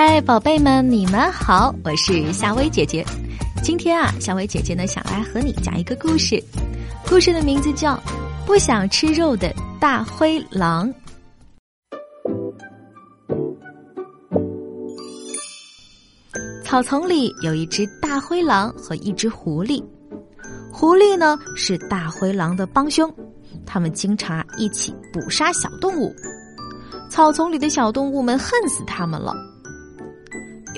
嗨，宝贝们，你们好，我是夏薇姐姐。今天啊，夏薇姐姐呢想来和你讲一个故事，故事的名字叫《不想吃肉的大灰狼》。草丛里有一只大灰狼和一只狐狸，狐狸呢是大灰狼的帮凶，他们经常一起捕杀小动物。草丛里的小动物们恨死他们了。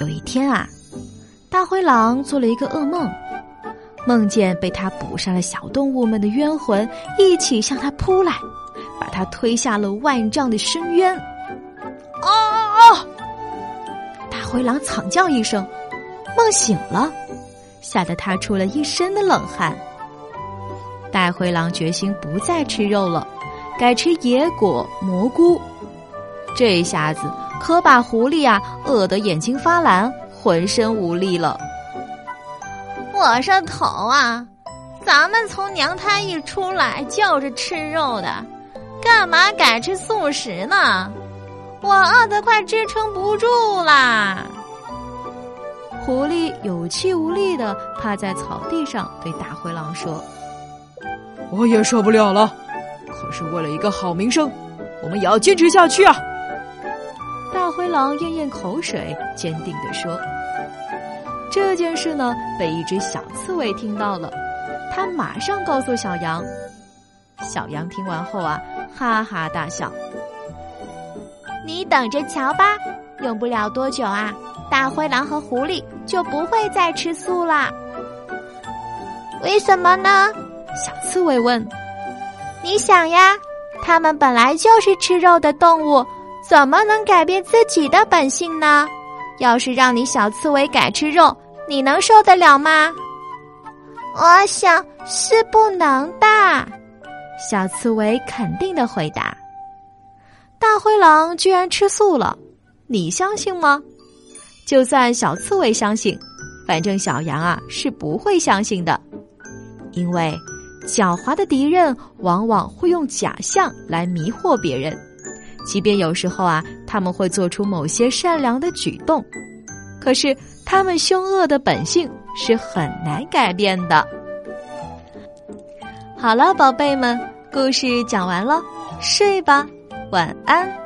有一天啊，大灰狼做了一个噩梦，梦见被他捕杀了小动物们的冤魂一起向他扑来，把他推下了万丈的深渊。啊啊！大灰狼惨叫一声，梦醒了，吓得他出了一身的冷汗。大灰狼决心不再吃肉了，改吃野果、蘑菇。这一下子。可把狐狸啊饿得眼睛发蓝，浑身无力了。我说头啊，咱们从娘胎一出来就是吃肉的，干嘛改吃素食呢？我饿得快支撑不住啦！狐狸有气无力的趴在草地上，对大灰狼说：“我也受不了了，可是为了一个好名声，我们也要坚持下去啊！”狼咽咽口水，坚定地说：“这件事呢，被一只小刺猬听到了，他马上告诉小羊。小羊听完后啊，哈哈大笑。你等着瞧吧，用不了多久啊，大灰狼和狐狸就不会再吃素啦。为什么呢？小刺猬问。你想呀，它们本来就是吃肉的动物。”怎么能改变自己的本性呢？要是让你小刺猬改吃肉，你能受得了吗？我想是不能的。小刺猬肯定的回答。大灰狼居然吃素了，你相信吗？就算小刺猬相信，反正小羊啊是不会相信的，因为狡猾的敌人往往会用假象来迷惑别人。即便有时候啊，他们会做出某些善良的举动，可是他们凶恶的本性是很难改变的。好了，宝贝们，故事讲完了，睡吧，晚安。